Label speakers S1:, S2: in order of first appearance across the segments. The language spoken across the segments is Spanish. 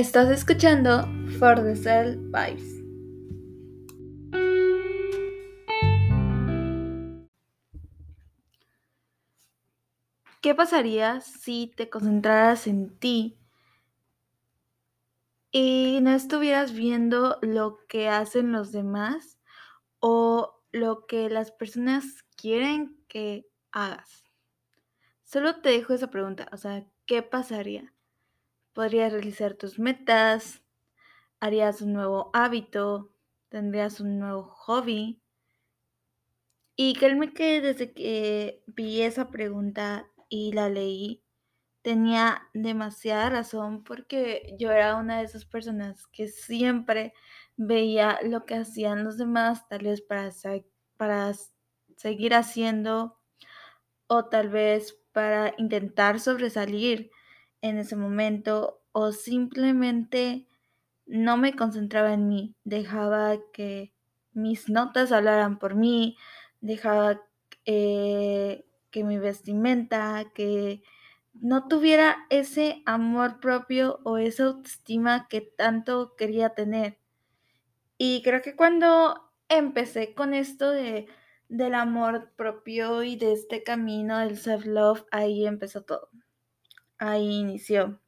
S1: Estás escuchando For the Cell Vibes. ¿Qué pasaría si te concentraras en ti y no estuvieras viendo lo que hacen los demás o lo que las personas quieren que hagas? Solo te dejo esa pregunta, o sea, ¿qué pasaría? Podrías realizar tus metas, harías un nuevo hábito, tendrías un nuevo hobby. Y créeme que desde que vi esa pregunta y la leí, tenía demasiada razón porque yo era una de esas personas que siempre veía lo que hacían los demás, tal vez para, para seguir haciendo o tal vez para intentar sobresalir en ese momento o simplemente no me concentraba en mí, dejaba que mis notas hablaran por mí, dejaba eh, que mi vestimenta, que no tuviera ese amor propio o esa autoestima que tanto quería tener. Y creo que cuando empecé con esto de, del amor propio y de este camino del self-love, ahí empezó todo. Ahí inició.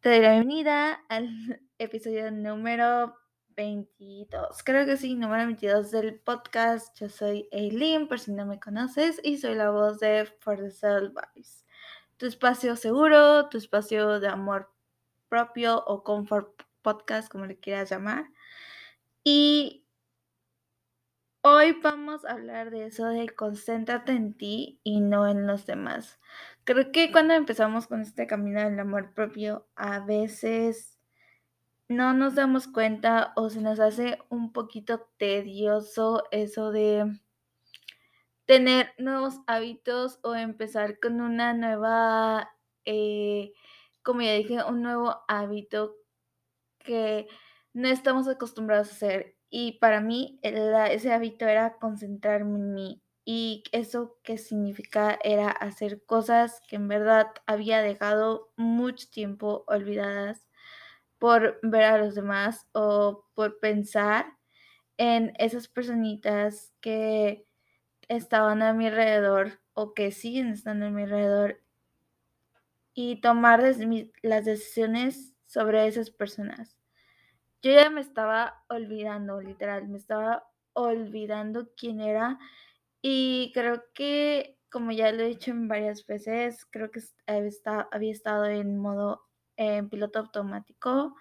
S1: Te doy la bienvenida al episodio número 22. Creo que sí, número 22 del podcast. Yo soy Eileen, por si no me conoces, y soy la voz de For the Self Vibes. Tu espacio seguro, tu espacio de amor propio o comfort podcast, como le quieras llamar. Y hoy vamos a hablar de eso de concéntrate en ti y no en los demás. Creo que cuando empezamos con este camino del amor propio, a veces no nos damos cuenta o se nos hace un poquito tedioso eso de tener nuevos hábitos o empezar con una nueva, eh, como ya dije, un nuevo hábito que no estamos acostumbrados a hacer. Y para mí ese hábito era concentrarme en mí. Y eso que significa era hacer cosas que en verdad había dejado mucho tiempo olvidadas por ver a los demás o por pensar en esas personitas que estaban a mi alrededor o que siguen estando a mi alrededor y tomar las decisiones sobre esas personas. Yo ya me estaba olvidando, literal, me estaba olvidando quién era y creo que, como ya lo he dicho en varias veces, creo que había estado en modo en piloto automático,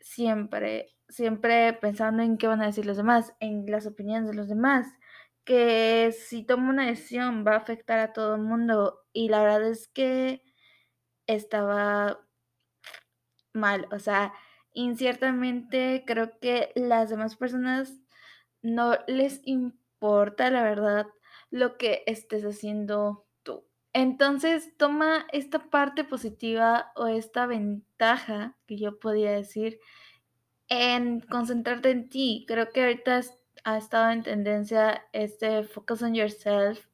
S1: siempre, siempre pensando en qué van a decir los demás, en las opiniones de los demás, que si tomo una decisión va a afectar a todo el mundo y la verdad es que estaba mal, o sea, inciertamente creo que las demás personas no les importa la verdad lo que estés haciendo tú. Entonces toma esta parte positiva o esta ventaja que yo podía decir en concentrarte en ti. Creo que ahorita ha estado en tendencia este Focus on Yourself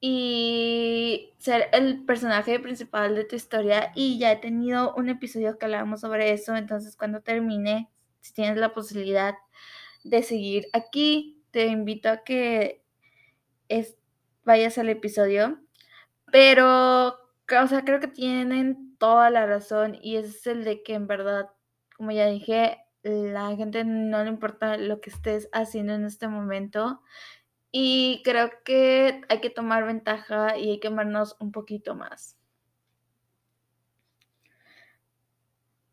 S1: y ser el personaje principal de tu historia y ya he tenido un episodio que hablábamos sobre eso, entonces cuando termine, si tienes la posibilidad de seguir aquí, te invito a que es, vayas al episodio, pero, o sea, creo que tienen toda la razón y es el de que en verdad, como ya dije, la gente no le importa lo que estés haciendo en este momento. Y creo que hay que tomar ventaja y hay que amarnos un poquito más.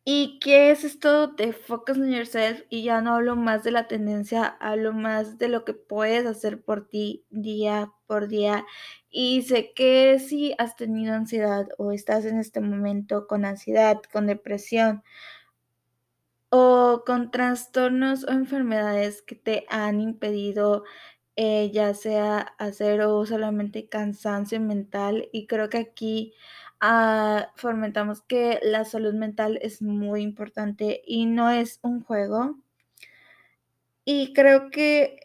S1: ¿Y qué es esto de focus on yourself? Y ya no hablo más de la tendencia, hablo más de lo que puedes hacer por ti día por día. Y sé que si has tenido ansiedad o estás en este momento con ansiedad, con depresión, o con trastornos o enfermedades que te han impedido eh, ya sea hacer o solamente cansancio mental y creo que aquí ah, fomentamos que la salud mental es muy importante y no es un juego y creo que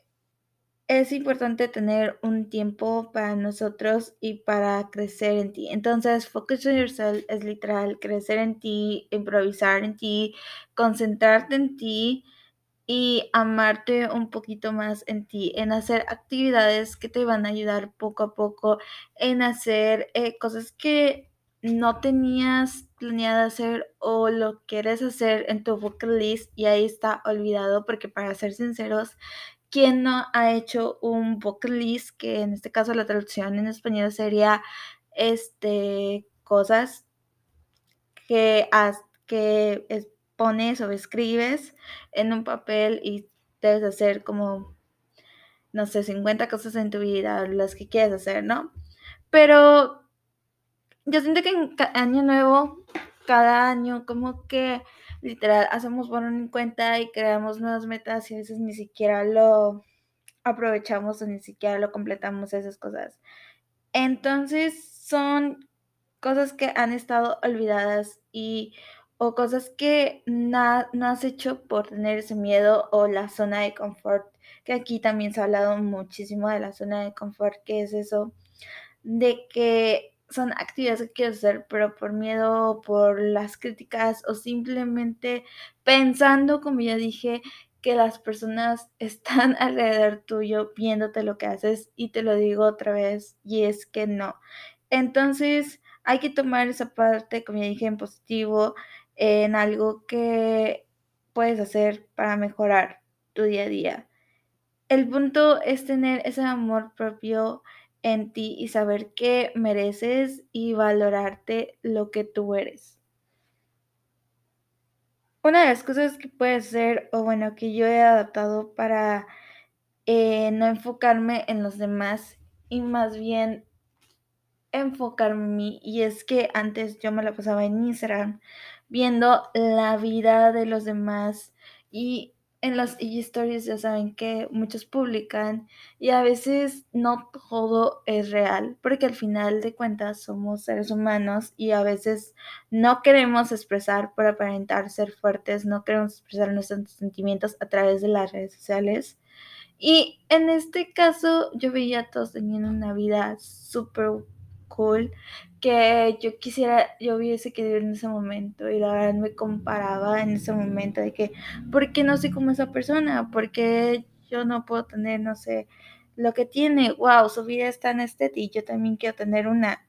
S1: es importante tener un tiempo para nosotros y para crecer en ti. Entonces, focus on yourself es literal crecer en ti, improvisar en ti, concentrarte en ti y amarte un poquito más en ti, en hacer actividades que te van a ayudar poco a poco, en hacer eh, cosas que no tenías planeado hacer o lo quieres hacer en tu bucket list y ahí está olvidado porque para ser sinceros, ¿quién no ha hecho un bucket list que en este caso la traducción en español sería este cosas que, has, que pones o escribes en un papel y debes hacer como, no sé, 50 cosas en tu vida, las que quieres hacer, ¿no? Pero yo siento que en año nuevo, cada año, como que literal hacemos bueno en cuenta y creamos nuevas metas y a veces ni siquiera lo aprovechamos o ni siquiera lo completamos esas cosas. Entonces son cosas que han estado olvidadas y o cosas que no has hecho por tener ese miedo o la zona de confort, que aquí también se ha hablado muchísimo de la zona de confort, que es eso, de que son actividades que quieres hacer, pero por miedo, por las críticas o simplemente pensando, como ya dije, que las personas están alrededor tuyo viéndote lo que haces y te lo digo otra vez y es que no. Entonces hay que tomar esa parte, como ya dije, en positivo, en algo que puedes hacer para mejorar tu día a día. El punto es tener ese amor propio en ti y saber que mereces y valorarte lo que tú eres. Una de las cosas que puedes hacer, o bueno, que yo he adaptado para eh, no enfocarme en los demás y más bien enfocarme en mí, y es que antes yo me la pasaba en Instagram viendo la vida de los demás y en las stories ya saben que muchos publican y a veces no todo es real, porque al final de cuentas somos seres humanos y a veces no queremos expresar por aparentar ser fuertes, no queremos expresar nuestros sentimientos a través de las redes sociales. Y en este caso yo veía a todos teniendo una vida súper cool que yo quisiera, yo hubiese querido en ese momento y la verdad me comparaba en ese momento de que, ¿por qué no soy como esa persona? ¿Por qué yo no puedo tener, no sé, lo que tiene? Wow, su vida es tan estética y yo también quiero tener una.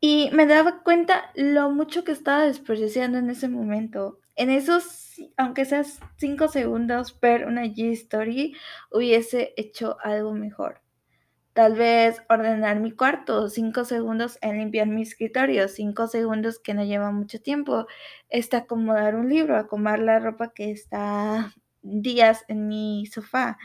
S1: Y me daba cuenta lo mucho que estaba desperdiciando en ese momento. En esos, aunque sea cinco segundos per una G-Story, hubiese hecho algo mejor. Tal vez ordenar mi cuarto, cinco segundos en limpiar mi escritorio, cinco segundos que no lleva mucho tiempo. Este acomodar un libro, acomodar la ropa que está días en mi sofá.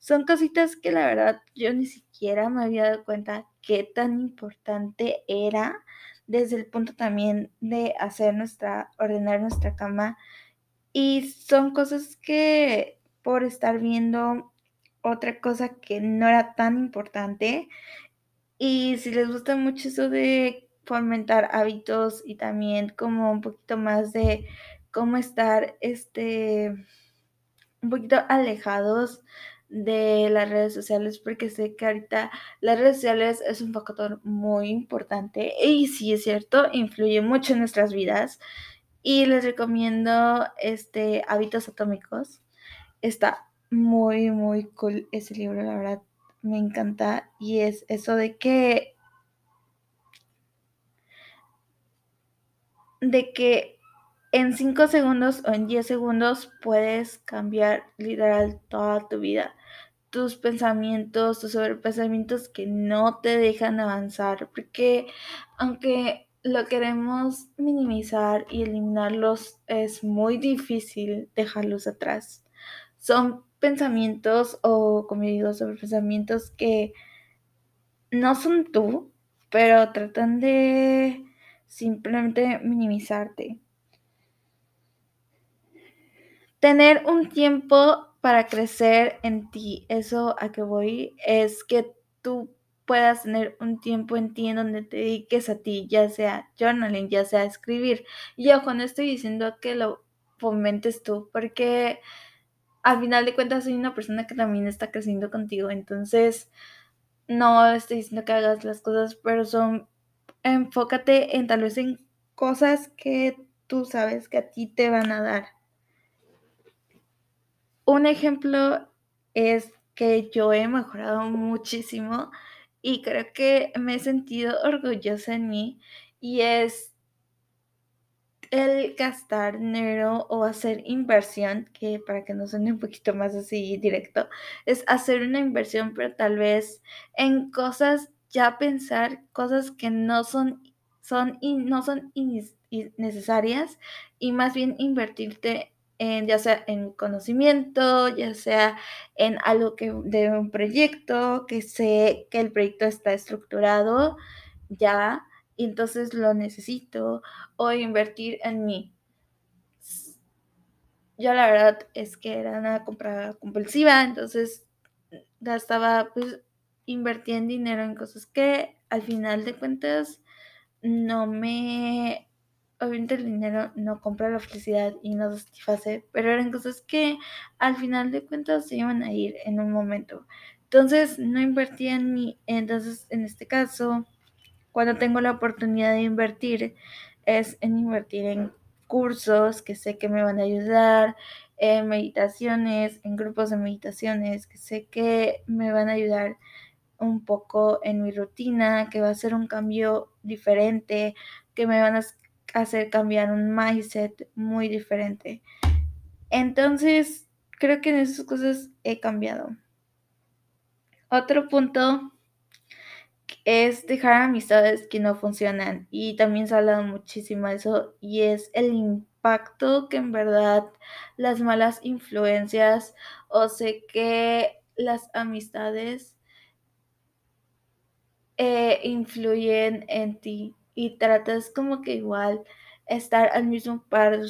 S1: Son cositas que la verdad yo ni siquiera me había dado cuenta qué tan importante era desde el punto también de hacer nuestra, ordenar nuestra cama. Y son cosas que por estar viendo otra cosa que no era tan importante. Y si les gusta mucho eso de fomentar hábitos y también como un poquito más de cómo estar este un poquito alejados de las redes sociales porque sé que ahorita las redes sociales es un factor muy importante y sí es cierto, influye mucho en nuestras vidas y les recomiendo este hábitos atómicos. Está muy, muy cool ese libro, la verdad, me encanta. Y es eso de que, de que en 5 segundos o en 10 segundos puedes cambiar literal toda tu vida. Tus pensamientos, tus sobrepensamientos que no te dejan avanzar. Porque aunque lo queremos minimizar y eliminarlos, es muy difícil dejarlos atrás. Son pensamientos o, como digo, sobre pensamientos que no son tú, pero tratan de simplemente minimizarte. Tener un tiempo para crecer en ti, eso a que voy, es que tú puedas tener un tiempo en ti en donde te dediques a ti, ya sea journaling, ya sea escribir. Y ojo, no estoy diciendo que lo fomentes tú, porque al final de cuentas soy una persona que también está creciendo contigo, entonces no estoy diciendo que hagas las cosas, pero son, enfócate en tal vez en cosas que tú sabes que a ti te van a dar. Un ejemplo es que yo he mejorado muchísimo y creo que me he sentido orgullosa en mí y es el gastar dinero o hacer inversión, que para que no suene un poquito más así directo, es hacer una inversión, pero tal vez en cosas, ya pensar cosas que no son, son y no son necesarias y más bien invertirte en ya sea en conocimiento, ya sea en algo que de un proyecto, que sé que el proyecto está estructurado ya y entonces lo necesito o invertir en mí. Yo la verdad es que era una compra compulsiva, entonces gastaba pues invertía dinero en cosas que al final de cuentas no me obviamente el dinero no compra la felicidad y no satisface, pero eran cosas que al final de cuentas se iban a ir en un momento. Entonces no invertía en mí, entonces en este caso cuando tengo la oportunidad de invertir es en invertir en cursos que sé que me van a ayudar, en meditaciones, en grupos de meditaciones que sé que me van a ayudar un poco en mi rutina, que va a ser un cambio diferente, que me van a hacer cambiar un mindset muy diferente. Entonces, creo que en esas cosas he cambiado. Otro punto es dejar amistades que no funcionan y también se ha hablado muchísimo de eso y es el impacto que en verdad las malas influencias o sé que las amistades eh, influyen en ti y tratas como que igual estar al mismo par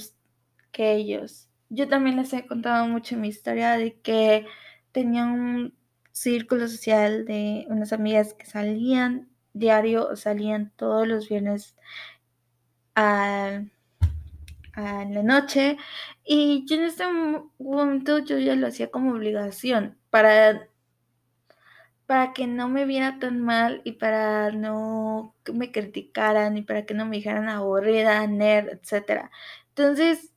S1: que ellos. Yo también les he contado mucho mi historia de que tenía un círculo social de unas amigas que salían diario, salían todos los viernes a, la noche y yo en este momento yo ya lo hacía como obligación para para que no me viera tan mal y para no que me criticaran y para que no me dijeran aburrida, nerd, etc. Entonces,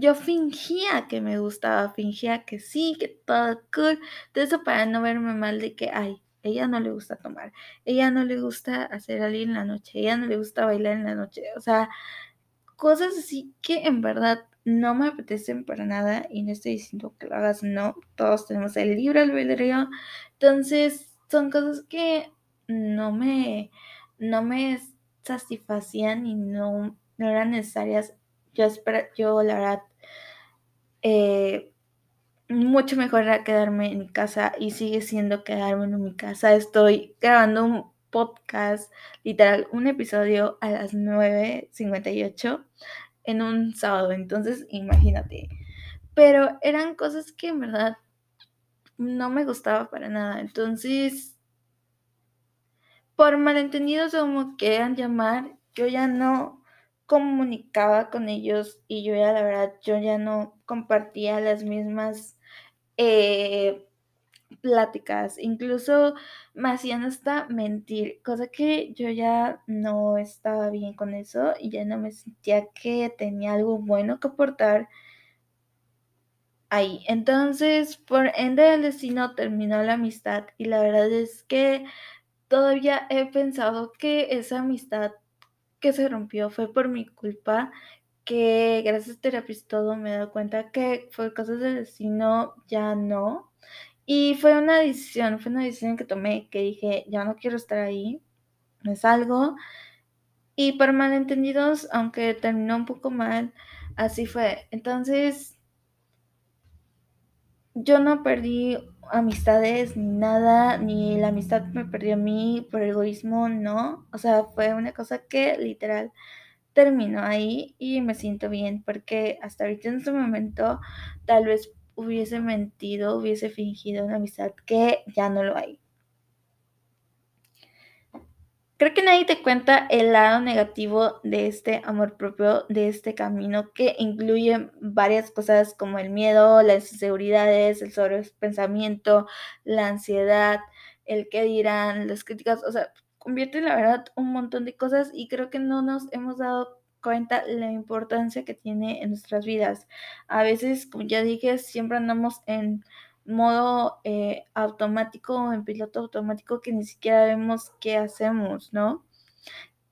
S1: yo fingía que me gustaba, fingía que sí, que todo cool. Todo eso para no verme mal de que, ay, ella no le gusta tomar, ella no le gusta hacer algo en la noche, ella no le gusta bailar en la noche. O sea, cosas así que en verdad no me apetecen para nada y no estoy diciendo que lo hagas, no, todos tenemos el libre albedrío. Entonces, son cosas que no me, no me satisfacían y no, no eran necesarias yo, espero, yo la verdad, eh, mucho mejor era quedarme en mi casa y sigue siendo quedarme en mi casa. Estoy grabando un podcast, literal, un episodio a las 9.58 en un sábado, entonces imagínate. Pero eran cosas que en verdad no me gustaba para nada. Entonces, por malentendidos como quieran llamar, yo ya no comunicaba con ellos y yo ya la verdad, yo ya no compartía las mismas eh, pláticas, incluso me hacían hasta mentir, cosa que yo ya no estaba bien con eso y ya no me sentía que tenía algo bueno que aportar ahí. Entonces, por ende del destino terminó la amistad y la verdad es que todavía he pensado que esa amistad que se rompió fue por mi culpa, que gracias a terapia y todo me he dado cuenta que fue cosas del destino, ya no. Y fue una decisión, fue una decisión que tomé, que dije, ya no quiero estar ahí, me salgo. Y por malentendidos, aunque terminó un poco mal, así fue. Entonces, yo no perdí amistades ni nada, ni la amistad me perdió a mí por egoísmo, no. O sea, fue una cosa que literal terminó ahí y me siento bien porque hasta ahorita en este momento tal vez hubiese mentido, hubiese fingido una amistad que ya no lo hay. Creo que nadie te cuenta el lado negativo de este amor propio, de este camino que incluye varias cosas como el miedo, las inseguridades, el sobrepensamiento, la ansiedad, el qué dirán, las críticas, o sea, convierte la verdad un montón de cosas y creo que no nos hemos dado cuenta la importancia que tiene en nuestras vidas. A veces, como ya dije, siempre andamos en modo eh, automático, en piloto automático, que ni siquiera vemos qué hacemos, ¿no?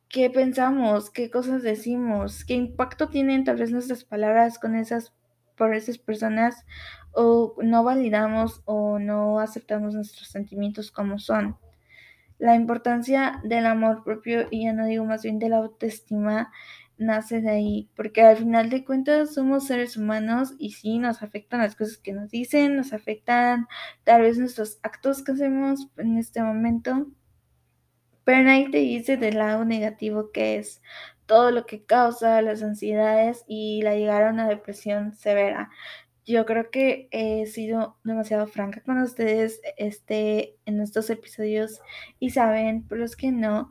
S1: ¿Qué pensamos? ¿Qué cosas decimos? ¿Qué impacto tienen tal vez nuestras palabras con esas, por esas personas? O no validamos o no aceptamos nuestros sentimientos como son. La importancia del amor propio, y ya no digo más bien de la autoestima, nace de ahí, porque al final de cuentas somos seres humanos y sí nos afectan las cosas que nos dicen, nos afectan tal vez nuestros actos que hacemos en este momento, pero nadie te dice del lado negativo que es todo lo que causa las ansiedades y la llegar a una depresión severa. Yo creo que he sido demasiado franca con ustedes este, en estos episodios y saben, por los que no,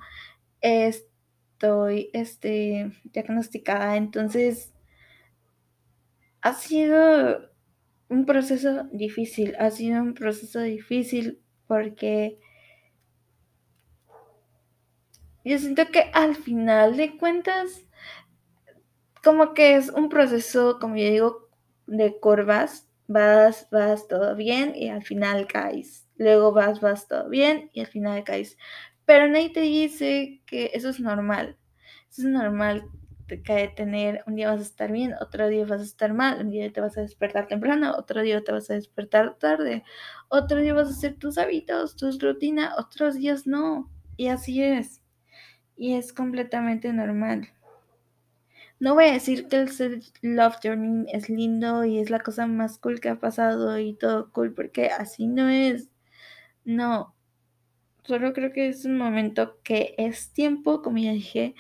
S1: es estoy este, diagnosticada, entonces ha sido un proceso difícil, ha sido un proceso difícil porque yo siento que al final de cuentas, como que es un proceso, como yo digo, de curvas, vas, vas todo bien y al final caes. Luego vas, vas todo bien y al final caes. Pero nadie te dice que eso es normal. Eso es normal que tener, un día vas a estar bien, otro día vas a estar mal, un día te vas a despertar temprano, otro día te vas a despertar tarde, otro día vas a hacer tus hábitos, tus rutinas, otros días no. Y así es. Y es completamente normal. No voy a decir que el Love Journey es lindo y es la cosa más cool que ha pasado y todo cool, porque así no es. No. Solo creo que es un momento que es tiempo, como ya dije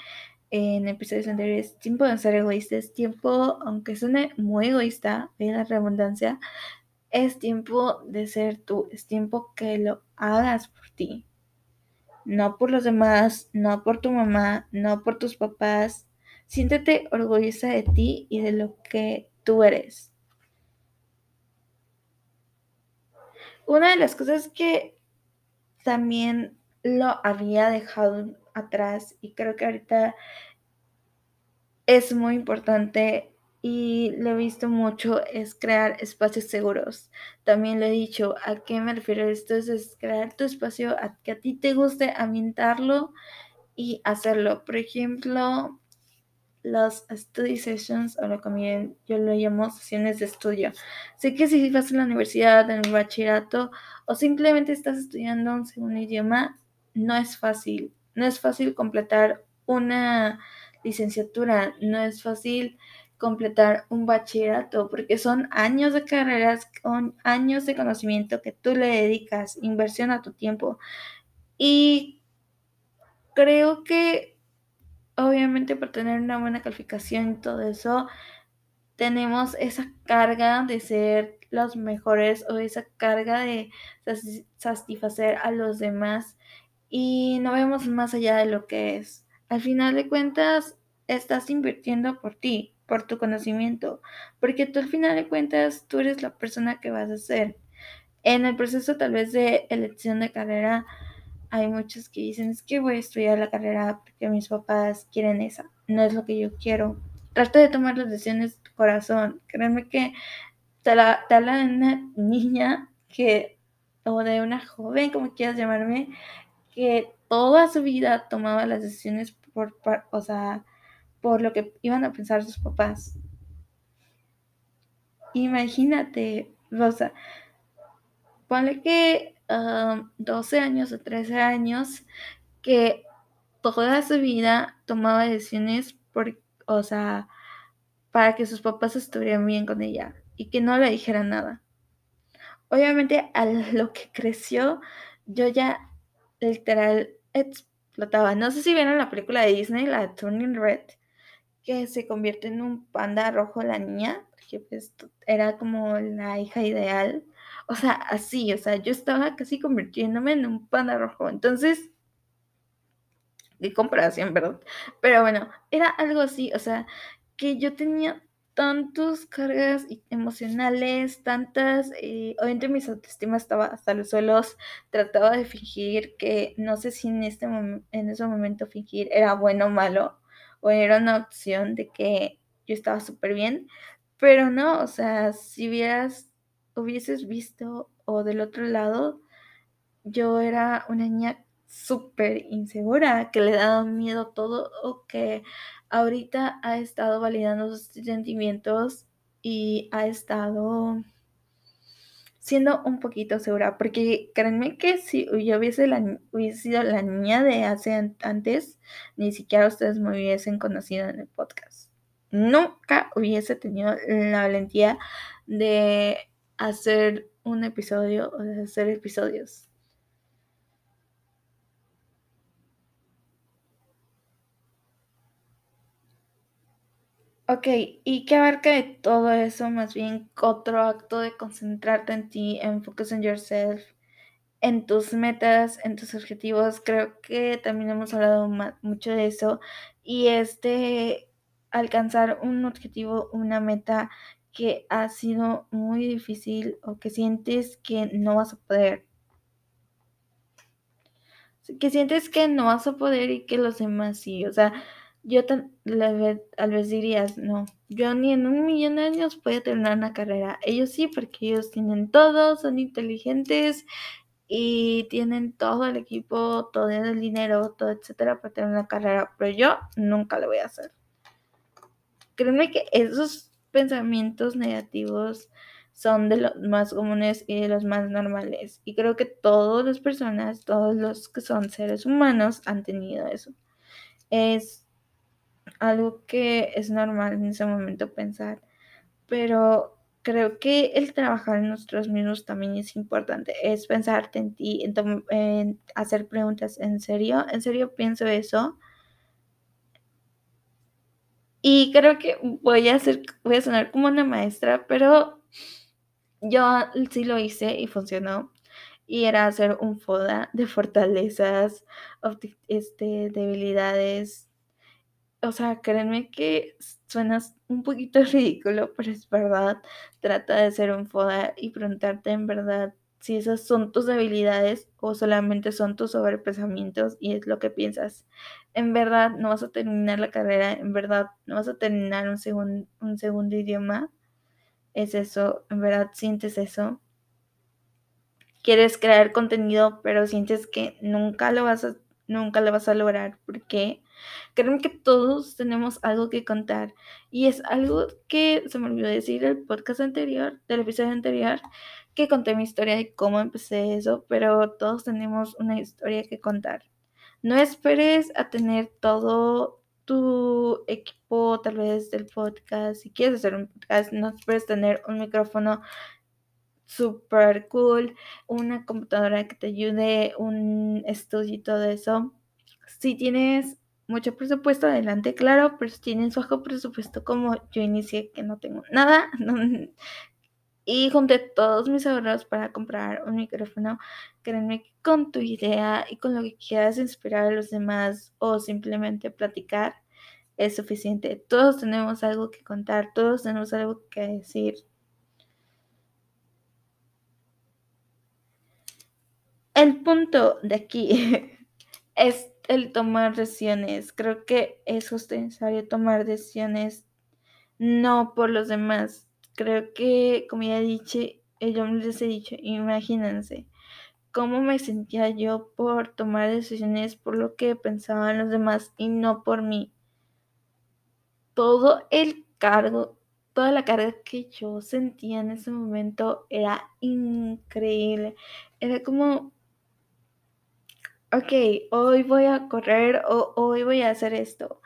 S1: en episodios anteriores, tiempo de ser egoísta, es tiempo, aunque suene muy egoísta, ve la redundancia, es tiempo de ser tú, es tiempo que lo hagas por ti. No por los demás, no por tu mamá, no por tus papás, Siéntete orgullosa de ti y de lo que tú eres. Una de las cosas que también lo había dejado atrás y creo que ahorita es muy importante y lo he visto mucho es crear espacios seguros. También lo he dicho, ¿a qué me refiero esto? Es, crear tu espacio a que a ti te guste ambientarlo y hacerlo. Por ejemplo, las study sessions, o lo que yo lo llamo sesiones de estudio. Sé que si vas a la universidad, en el bachillerato, o simplemente estás estudiando un segundo idioma, no es fácil. No es fácil completar una licenciatura, no es fácil completar un bachillerato, porque son años de carreras, con años de conocimiento que tú le dedicas, inversión a tu tiempo. Y creo que obviamente por tener una buena calificación y todo eso, tenemos esa carga de ser los mejores o esa carga de satisfacer a los demás y no vemos más allá de lo que es. Al final de cuentas, estás invirtiendo por ti, por tu conocimiento, porque tú al final de cuentas, tú eres la persona que vas a ser. En el proceso tal vez de elección de carrera, hay muchos que dicen, es que voy a estudiar la carrera porque mis papás quieren esa. No es lo que yo quiero. Trata de tomar las decisiones de tu corazón. Créeme que te, la, te habla de una niña que, o de una joven, como quieras llamarme, que toda su vida tomaba las decisiones por, o sea, por lo que iban a pensar sus papás. Imagínate, Rosa, ponle que 12 años o 13 años que toda su vida tomaba decisiones por, o sea, para que sus papás estuvieran bien con ella y que no le dijeran nada. Obviamente a lo que creció, yo ya literal explotaba. No sé si vieron la película de Disney, la Turning Red, que se convierte en un panda rojo la niña, que pues era como la hija ideal o sea, así, o sea, yo estaba casi convirtiéndome en un panda rojo. Entonces, de comparación, ¿verdad? Pero bueno, era algo así, o sea, que yo tenía tantas cargas emocionales, tantas, eh, obviamente mi autoestima estaba hasta los suelos, trataba de fingir que no sé si en, este en ese momento fingir era bueno o malo, o era una opción de que yo estaba súper bien, pero no, o sea, si hubieras, hubieses visto o del otro lado, yo era una niña súper insegura, que le daba miedo todo o que ahorita ha estado validando sus sentimientos y ha estado siendo un poquito segura, porque créanme que si yo hubiese, la, hubiese sido la niña de hace antes, ni siquiera ustedes me hubiesen conocido en el podcast. Nunca hubiese tenido la valentía de hacer un episodio o de hacer episodios. Ok, ¿y qué abarca de todo eso? Más bien otro acto de concentrarte en ti, en focus on yourself, en tus metas, en tus objetivos. Creo que también hemos hablado mucho de eso. Y es de alcanzar un objetivo, una meta que ha sido muy difícil o que sientes que no vas a poder. Que sientes que no vas a poder y que los demás sí. O sea, yo tal vez dirías, no, yo ni en un millón de años puedo terminar una carrera. Ellos sí, porque ellos tienen todo, son inteligentes y tienen todo el equipo, todo el dinero, todo, etcétera, para tener una carrera, pero yo nunca lo voy a hacer. Créeme que esos pensamientos negativos son de los más comunes y de los más normales. Y creo que todas las personas, todos los que son seres humanos han tenido eso. Es algo que es normal en ese momento pensar, pero creo que el trabajar en nosotros mismos también es importante, es pensarte en ti, en, hacer preguntas en serio, en serio pienso eso. Y creo que voy a hacer, voy a sonar como una maestra, pero yo sí lo hice y funcionó. Y era hacer un FODA de fortalezas, este, debilidades, o sea, créanme que suenas un poquito ridículo, pero es verdad. Trata de ser un FODA y preguntarte en verdad si esas son tus debilidades o solamente son tus sobrepensamientos y es lo que piensas. En verdad no vas a terminar la carrera, en verdad no vas a terminar un, un segundo idioma. Es eso, en verdad sientes eso. Quieres crear contenido, pero sientes que nunca lo vas a, nunca lo vas a lograr. ¿Por qué? Créeme que todos tenemos algo que contar y es algo que se me olvidó decir el podcast anterior, del episodio anterior, que conté mi historia de cómo empecé eso, pero todos tenemos una historia que contar. No esperes a tener todo tu equipo, tal vez del podcast. Si quieres hacer un podcast, no esperes tener un micrófono super cool, una computadora que te ayude, un estudio y todo eso. Si tienes mucho presupuesto, adelante, claro, pero si tienen su bajo presupuesto como yo inicié, que no tengo nada, y junté todos mis ahorros para comprar un micrófono, créanme que con tu idea y con lo que quieras inspirar a los demás o simplemente platicar es suficiente. Todos tenemos algo que contar, todos tenemos algo que decir. El punto de aquí es el tomar decisiones. Creo que es justo necesario tomar decisiones no por los demás. Creo que, como ya he dicho, eh, yo les he dicho, imagínense cómo me sentía yo por tomar decisiones por lo que pensaban los demás y no por mí. Todo el cargo, toda la carga que yo sentía en ese momento era increíble. Era como ok, hoy voy a correr o hoy voy a hacer esto.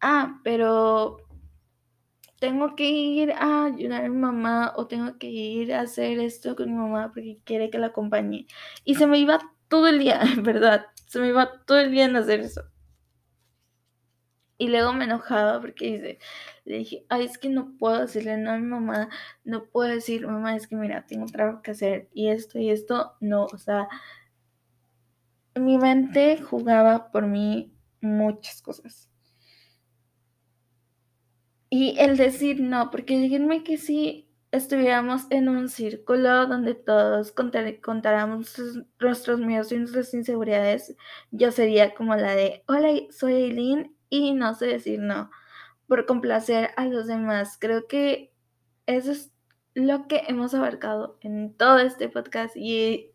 S1: Ah, pero tengo que ir a ayudar a mi mamá o tengo que ir a hacer esto con mi mamá porque quiere que la acompañe. Y se me iba todo el día, en verdad. Se me iba todo el día en hacer eso. Y luego me enojaba porque dice, le dije, ay, es que no puedo decirle no a mi mamá, no puedo decir, mamá, es que mira, tengo trabajo que hacer y esto y esto, no, o sea, mi mente jugaba por mí muchas cosas. Y el decir no, porque díganme que si estuviéramos en un círculo donde todos contáramos nuestros miedos y nuestras inseguridades, yo sería como la de, hola, soy Eileen y no sé decir no por complacer a los demás. Creo que eso es lo que hemos abarcado en todo este podcast y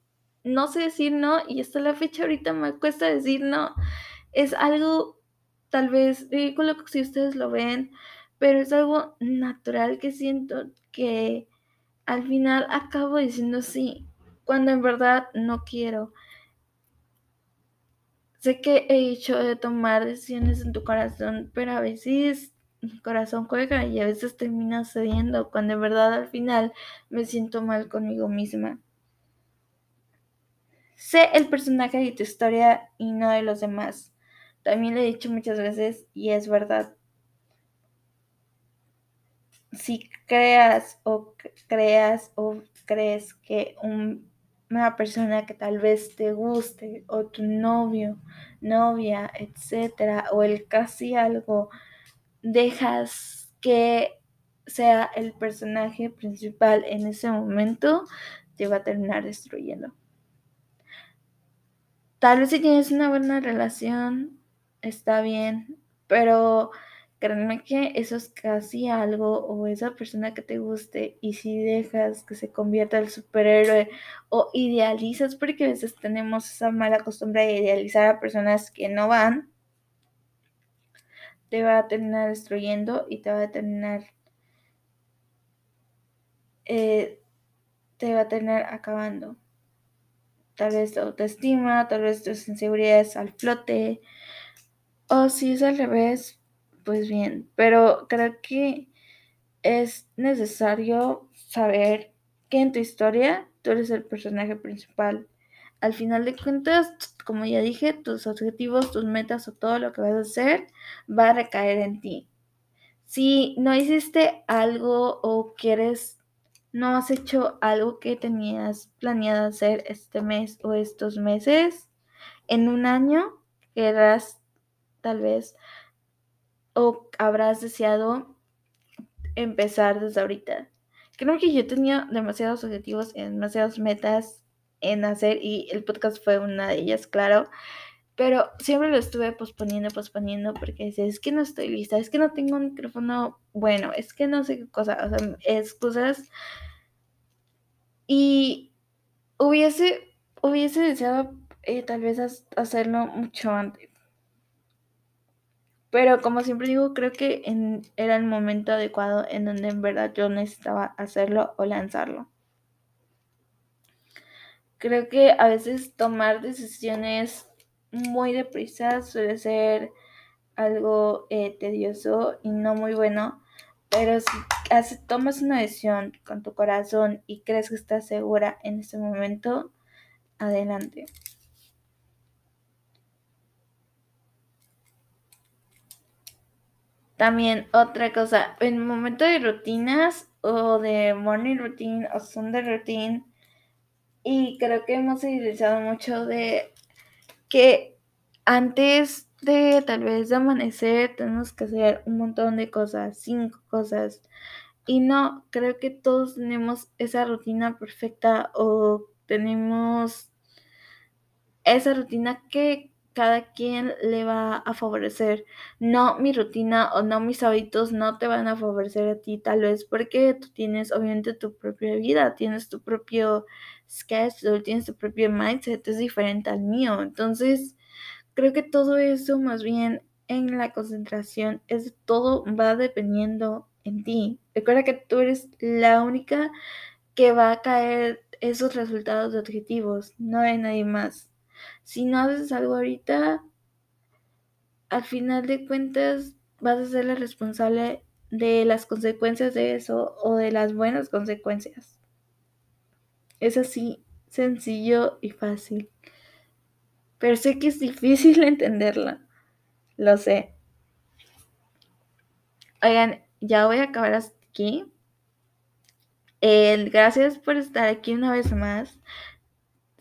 S1: no sé decir no y hasta la fecha ahorita me cuesta decir no. Es algo tal vez ridículo si ustedes lo ven, pero es algo natural que siento que al final acabo diciendo sí, cuando en verdad no quiero. Sé que he hecho de tomar decisiones en tu corazón, pero a veces mi corazón juega y a veces termina cediendo cuando en verdad al final me siento mal conmigo misma. Sé el personaje de tu historia y no de los demás. También lo he dicho muchas veces y es verdad si creas o creas o crees que una persona que tal vez te guste o tu novio, novia, etcétera, o el casi algo, dejas que sea el personaje principal en ese momento, te va a terminar destruyendo. Tal vez si tienes una buena relación, está bien, pero Créanme que eso es casi algo o esa persona que te guste y si dejas que se convierta el superhéroe o idealizas, porque a veces tenemos esa mala costumbre de idealizar a personas que no van, te va a terminar destruyendo y te va a terminar eh, te va a terminar acabando. Tal vez tu autoestima, tal vez tus inseguridades al flote. O si es al revés, pues bien, pero creo que es necesario saber que en tu historia tú eres el personaje principal. Al final de cuentas, como ya dije, tus objetivos, tus metas o todo lo que vas a hacer va a recaer en ti. Si no hiciste algo o quieres, no has hecho algo que tenías planeado hacer este mes o estos meses, en un año querrás tal vez o habrás deseado empezar desde ahorita? Creo que yo tenía demasiados objetivos demasiadas metas en hacer y el podcast fue una de ellas, claro. Pero siempre lo estuve posponiendo, posponiendo, porque decía, es que no estoy lista, es que no tengo un micrófono bueno, es que no sé qué cosa, o sea, excusas. Y hubiese, hubiese deseado eh, tal vez hacerlo mucho antes. Pero como siempre digo, creo que era el momento adecuado en donde en verdad yo necesitaba hacerlo o lanzarlo. Creo que a veces tomar decisiones muy deprisa suele ser algo eh, tedioso y no muy bueno, pero si tomas una decisión con tu corazón y crees que estás segura en ese momento, adelante. También otra cosa, en momento de rutinas o de morning routine o Sunday routine, y creo que hemos utilizado mucho de que antes de tal vez amanecer tenemos que hacer un montón de cosas, cinco cosas. Y no, creo que todos tenemos esa rutina perfecta o tenemos esa rutina que cada quien le va a favorecer. No mi rutina o no mis hábitos no te van a favorecer a ti, tal vez porque tú tienes obviamente tu propia vida, tienes tu propio schedule, tienes tu propio mindset, es diferente al mío. Entonces, creo que todo eso más bien en la concentración es todo va dependiendo en ti. Recuerda que tú eres la única que va a caer esos resultados de objetivos, no hay nadie más si no haces algo ahorita, al final de cuentas vas a ser la responsable de las consecuencias de eso o de las buenas consecuencias. Es así, sencillo y fácil. Pero sé que es difícil entenderla. Lo sé. Oigan, ya voy a acabar aquí. gracias por estar aquí una vez más.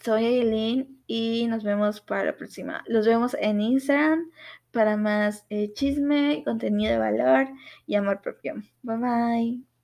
S1: Soy Aileen y nos vemos para la próxima. Los vemos en Instagram para más eh, chisme, contenido de valor y amor propio. Bye bye.